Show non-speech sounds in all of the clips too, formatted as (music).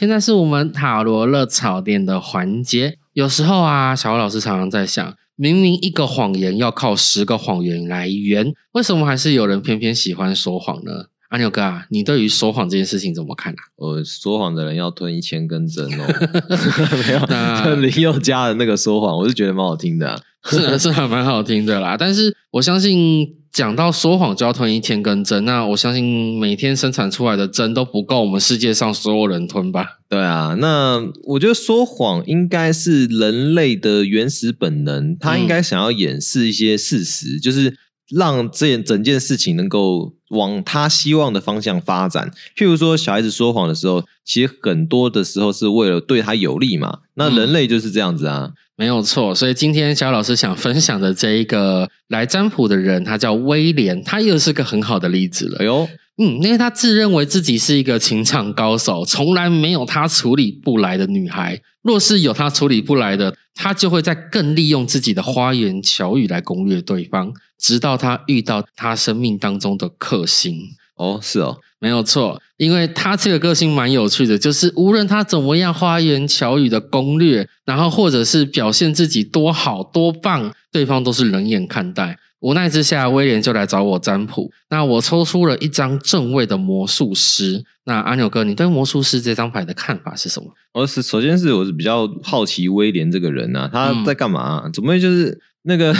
现在是我们塔罗热炒店的环节。有时候啊，小欧老师常常在想，明明一个谎言要靠十个谎言来圆，为什么还是有人偏偏喜欢说谎呢？阿牛哥啊，你对于说谎这件事情怎么看啊？呃，说谎的人要吞一千根针哦。(laughs) 没有，那 (laughs) 林宥嘉的那个说谎，我是觉得蛮好听的啊、是是还蛮好听的啦，但是我相信讲到说谎就要吞一千根针，那我相信每天生产出来的针都不够我们世界上所有人吞吧？对啊，那我觉得说谎应该是人类的原始本能，他应该想要掩饰一些事实，就是让这整件事情能够往他希望的方向发展。譬如说，小孩子说谎的时候，其实很多的时候是为了对他有利嘛。那人类就是这样子啊。没有错，所以今天小老师想分享的这一个来占卜的人，他叫威廉，他又是个很好的例子了哎。呦，嗯，因为他自认为自己是一个情场高手，从来没有他处理不来的女孩。若是有他处理不来的，他就会在更利用自己的花言巧语来攻略对方，直到他遇到他生命当中的克星。哦，是哦，没有错，因为他这个个性蛮有趣的，就是无论他怎么样花言巧语的攻略，然后或者是表现自己多好多棒，对方都是冷眼看待。无奈之下，威廉就来找我占卜。那我抽出了一张正位的魔术师。那阿牛哥，你对魔术师这张牌的看法是什么？我是首先是我是比较好奇威廉这个人啊，他在干嘛啊、怎么会就是那个，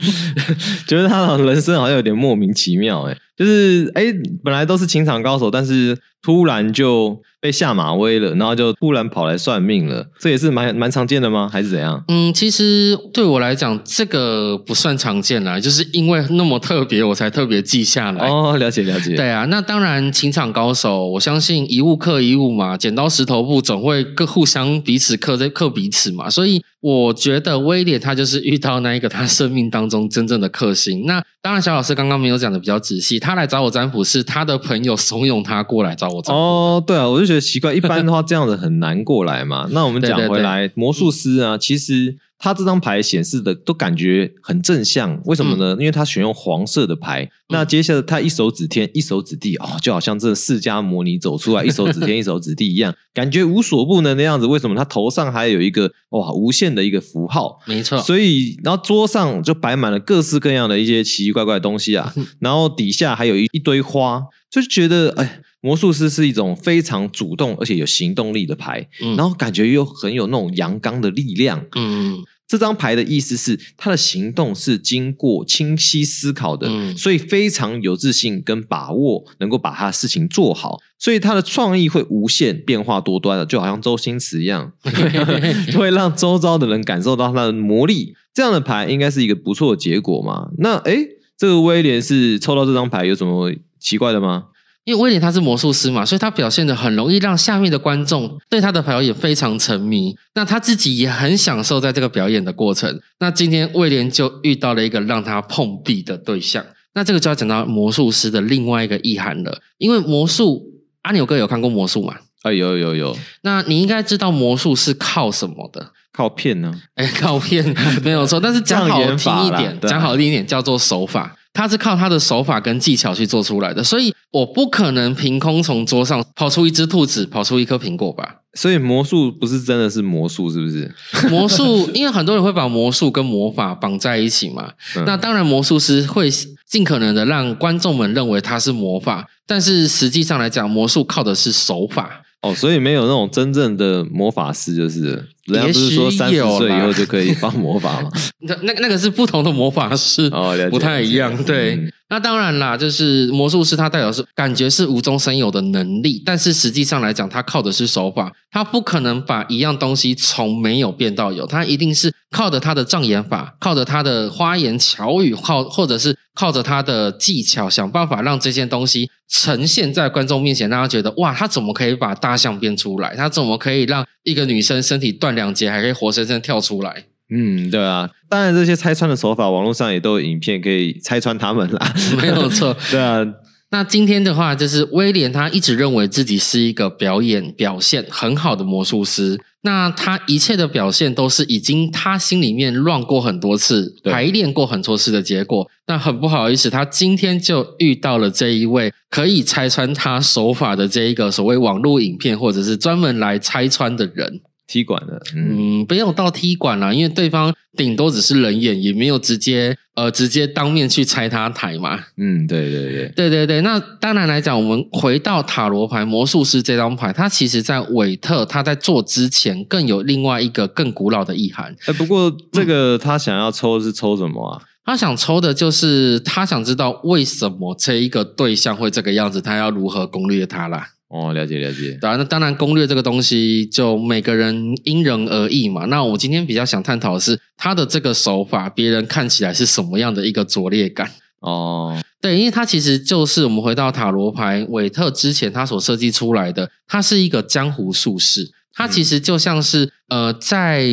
(laughs) 觉得他的人生好像有点莫名其妙哎、就是哎、本来都是情场高手，但是突然就被下马威了，然后就突然跑来算命了，这也是蛮蛮常见的吗？还是怎样？嗯，其实对我来讲，这个不算常见啦，就是因为那么特别，我才特别记下来。哦，了解了解，对啊，那当然，情场高手，我相信一物克一物嘛，剪刀石头布总会各互相彼此克在克彼此嘛，所以我觉得威廉他就是遇到那一个他生命当中真正的克星。那当然，小老师刚刚没有讲的比较仔细，他来找我占卜是他的朋友怂恿他过来找我占卜。哦，对啊，我就觉得奇怪，一般的话 (laughs) 这样子很难过来嘛。那我们讲对对回来，魔术师啊，其实他这张牌显示的都感觉很正向，为什么嗯呢？因为他选用黄色的牌，那接下来他一手指天，一手指地，哦，就好像这释迦摩尼走出来，一手指天，(laughs) 一手指地一样，感觉无所不能的样子。为什么？他头上还有一个哇无限的一个符号，没错，所以，然后桌上就摆满了各式各样的一些奇奇怪怪的东西啊，(laughs) 然后底下还有一一堆花，就觉得哎，魔术师是一种非常主动而且有行动力的牌，嗯然后感觉又很有那种阳刚的力量。嗯这张牌的意思是，他的行动是经过清晰思考的，嗯所以非常有自信跟把握，能够把他的事情做好。所以他的创意会无限变化多端的，就好像周星驰一样，(laughs) 会让周遭的人感受到他的魔力。这样的牌应该是一个不错的结果嘛？那诶，这个威廉是抽到这张牌有什么奇怪的吗？因为威廉他是魔术师嘛，所以他表现的很容易让下面的观众对他的表演非常沉迷。那他自己也很享受在这个表演的过程。那今天威廉就遇到了一个让他碰壁的对象。那这个就要讲到魔术师的另外一个意涵了，因为魔术，阿牛哥有看过魔术吗？啊，有有有，那你应该知道魔术是靠什么的？靠骗呢、(laughs) 哎，靠骗没有错，但是讲好听一点，(laughs) 讲好听一点叫做手法。他是靠他的手法跟技巧去做出来的，所以我不可能凭空从桌上 (laughs) 跑出一只兔子，跑出一颗苹果吧？所以魔术不是真的是魔术，是不是？(laughs) (laughs) 魔术，因为很多人会把魔术跟魔法绑在一起嘛。嗯那当然，魔术师会尽可能的让观众们认为它是魔法，但是实际上来讲，魔术靠的是手法。哦，所以没有那种真正的魔法师，就是人家不是说三十岁以后就可以放魔法吗？(laughs) 那那那个是不同的魔法师，哦，不太一样。对，嗯那当然啦，就是魔术师他代表是感觉是无中生有的能力，但是实际上来讲，他靠的是手法，他不可能把一样东西从没有变到有，他一定是靠着他的障眼法，靠着他的花言巧语，靠或者是靠着他的技巧，想办法让这件东西呈现在观众面前，让他觉得哇，他怎么可以把大象变出来？他怎么可以让一个女生身体断两截，还可以活生生跳出来？嗯，对啊，当然这些拆穿的手法，网络上也都有影片可以拆穿他们啦。(laughs) 没有错，对啊，那今天的话，就是威廉他一直认为自己是一个表演表现很好的魔术师。那他一切的表现都是已经他心里面乱过很多次，排练过很多次的结果。那很不好意思，他今天就遇到了这一位可以拆穿他手法的这一个所谓网络影片，或者是专门来拆穿的人。踢馆的，嗯，嗯，不用到踢馆了，因为对方顶多只是人眼，也没有直接呃直接当面去拆他台嘛。嗯，对对对，对对对，那当然来讲，我们回到塔罗牌魔术师这张牌，它其实在韦特他在做之前，更有另外一个更古老的意涵。哎，不过这个他想要抽是抽什么啊？他想抽的就是他想知道为什么这一个对象会这个样子，他要如何攻略他啦。哦，了解了解，对啊，那当然攻略这个东西就每个人因人而异嘛。那我今天比较想探讨的是他的这个手法，别人看起来是什么样的一个拙劣感。哦，对，因为他其实就是我们回到塔罗牌韦特之前他所设计出来的，它是一个江湖术士，它其实就像是、呃在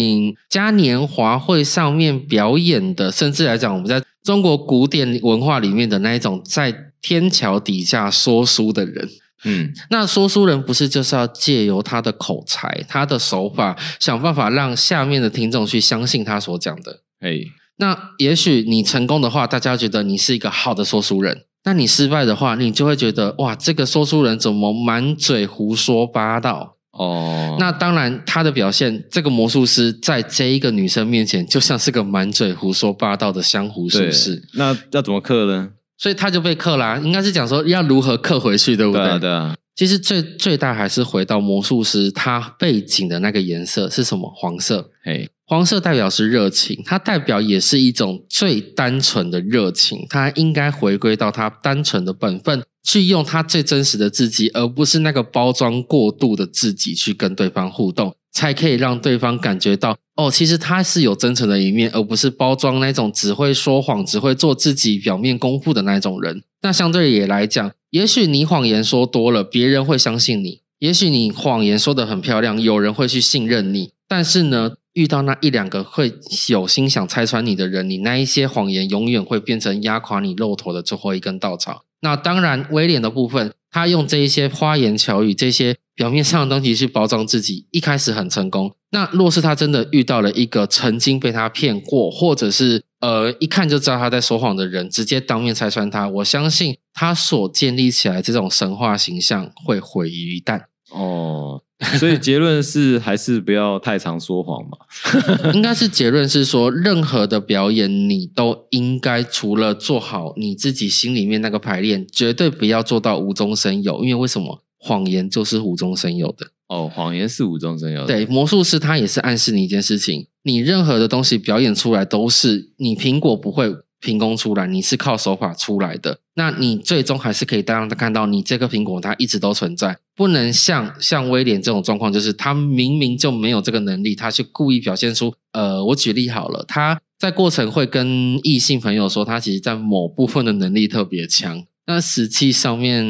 嘉年华会上面表演的，甚至来讲我们在中国古典文化里面的那一种在天桥底下说书的人。嗯，那说书人不是就是要借由他的口才、他的手法，想办法让下面的听众去相信他所讲的？哎，那也许你成功的话，大家觉得你是一个好的说书人；那你失败的话，你就会觉得哇，这个说书人怎么满嘴胡说八道？哦，那当然，他的表现，这个魔术师在这一个女生面前，就像是个满嘴胡说八道的江湖术对士，，那要怎么克呢？所以他就被克啦。应该是讲说要如何克回去，对不对啊，对啊，其实最最大还是回到魔术师他背景的那个颜色是什么？黄色。嘿，黄色代表是热情，它代表也是一种最单纯的热情。它应该回归到它单纯的本分，去用它最真实的自己，而不是那个包装过度的自己去跟对方互动，才可以让对方感觉到哦，其实他是有真诚的一面，而不是包装那种只会说谎、只会做自己表面功夫的那种人。那相对也来讲，也许你谎言说多了，别人会相信你；也许你谎言说的很漂亮，有人会去信任你。但是呢，遇到那一两个会有心想拆穿你的人，你那一些谎言永远会变成压垮你骆驼的最后一根稻草。那当然，威廉的部分，他用这一些花言巧语、这些表面上的东西去包装自己，一开始很成功。那若是他真的遇到了一个曾经被他骗过，或者是呃一看就知道他在说谎的人，直接当面拆穿他，我相信他所建立起来这种神话形象会毁于一旦。哦，所以结论是还是不要太常说谎嘛。(laughs) 应该是结论是说，任何的表演你都应该除了做好你自己心里面那个排练，绝对不要做到无中生有。因为为什么？谎言就是无中生有的。哦，谎言是无中生有的。，对，魔术师他也是暗示你一件事情：你任何的东西表演出来都是你苹果不会凭空出来，你是靠手法出来的。那你最终还是可以让他看到你这个苹果它一直都存在，不能像像威廉这种状况，就是他明明就没有这个能力，他去故意表现出。呃，我举例好了，他在过程会跟异性朋友说，他其实在某部分的能力特别强。那实际上面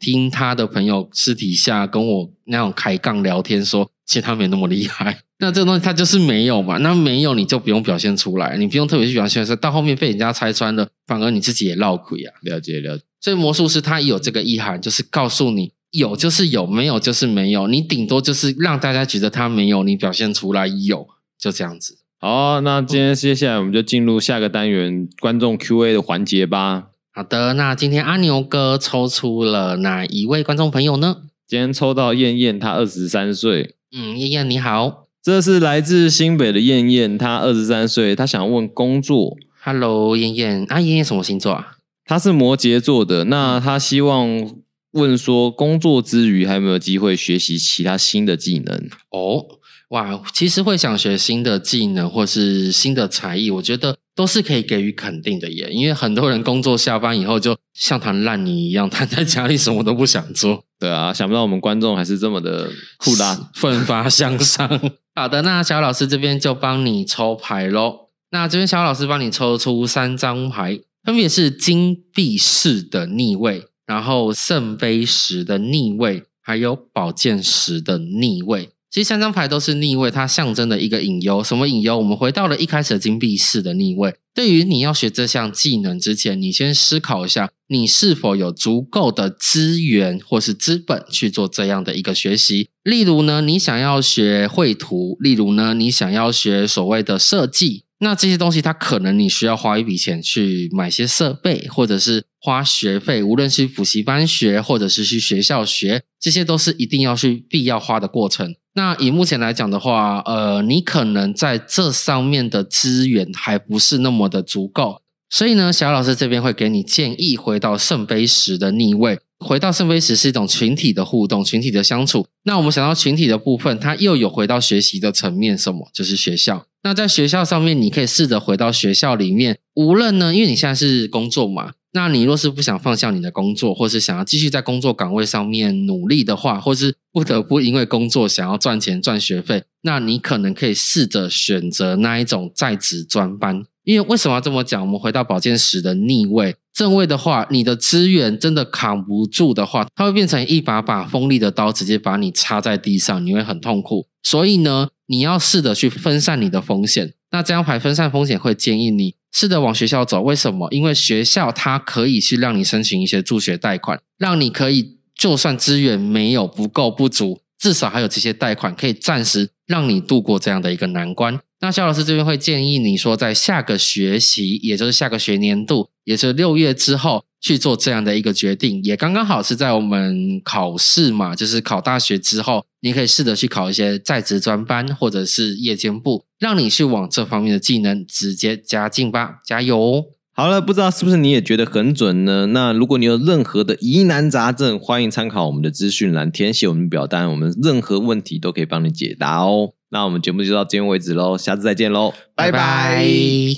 听他的朋友私底下跟我那种开杠聊天说，其实他没那么厉害。(laughs) 那这个东西他就是没有嘛，那没有你就不用表现出来，你不用特别去表现出来，到后面被人家拆穿了，反而你自己也落亏啊。了解了解。所以魔术师他有这个意涵，就是告诉你有就是有，没有就是没有，你顶多就是让大家觉得他没有，你表现出来有，就这样子。好，那今天接下来我们就进入下个单元观众 Q&A 的环节吧。好的，那今天阿牛哥抽出了哪一位观众朋友呢？今天抽到燕燕，她二十三岁，嗯，燕燕你好这是来自新北的燕燕，她二十三岁，她想问工作，，Hello，燕燕，啊，燕燕什么星座啊？她是摩羯座的，那她希望问说，工作之余还有没有机会学习其他新的技能？哦，哇，其实会想学新的技能或是新的才艺，我觉得都是可以给予肯定的耶。因为很多人工作下班以后就像滩烂泥一样，瘫在家里什么都不想做，对啊，想不到我们观众还是这么的酷辣。(laughs) 奋发向上。好的，那小老师这边就帮你抽牌喽。那这边小老师帮你抽出三张牌，分别是金币式的逆位，然后圣杯十的逆位，还有宝剑十的逆位。其实三张牌都是逆位，它象征的一个隐忧。什么隐忧？我们回到了一开始的金币四的逆位。对于你要学这项技能之前，你先思考一下，你是否有足够的资源或是资本去做这样的一个学习。例如呢，你想要学绘图；例如呢，你想要学所谓的设计。那这些东西，它可能你需要花一笔钱去买些设备，或者是花学费，无论是补习班学，或者是去学校学，这些都是一定要去必要花的过程。那以目前来讲的话，呃，你可能在这上面的资源还不是那么的足够，所以呢，小老师这边会给你建议，回到圣杯十的逆位。回到圣杯十是一种群体的互动，群体的相处。那我们想到群体的部分，它又有回到学习的层面，什么？就是学校。那在学校上面，你可以试着回到学校里面，无论呢，因为你现在是工作嘛，那你若是不想放下你的工作，或是想要继续在工作岗位上面努力的话，或是不得不因为工作想要赚钱赚学费，那你可能可以试着选择那一种在职专班。因为为什么要这么讲？我们回到宝剑十的逆位正位的话，你的资源真的扛不住的话，它会变成一把把锋利的刀，直接把你插在地上，你会很痛苦。所以呢，你要试着去分散你的风险。那这张牌分散风险会建议你试着往学校走。为什么？因为学校它可以去让你申请一些助学贷款，让你可以就算资源没有不够不足，至少还有这些贷款可以暂时让你度过这样的一个难关。那肖老师这边会建议你说，在下个学期，也就是下个学年度，也就是六月之后去做这样的一个决定，也刚刚好是在我们考试嘛，就是考大学之后，你可以试着去考一些在职专班或者是夜间部，让你去往这方面的技能直接加进吧，加油！好了，不知道是不是你也觉得很准呢？那如果你有任何的疑难杂症，欢迎参考我们的资讯栏，填写我们表单，我们任何问题都可以帮你解答哦。那我们节目就到今天为止喽，下次再见喽，拜拜。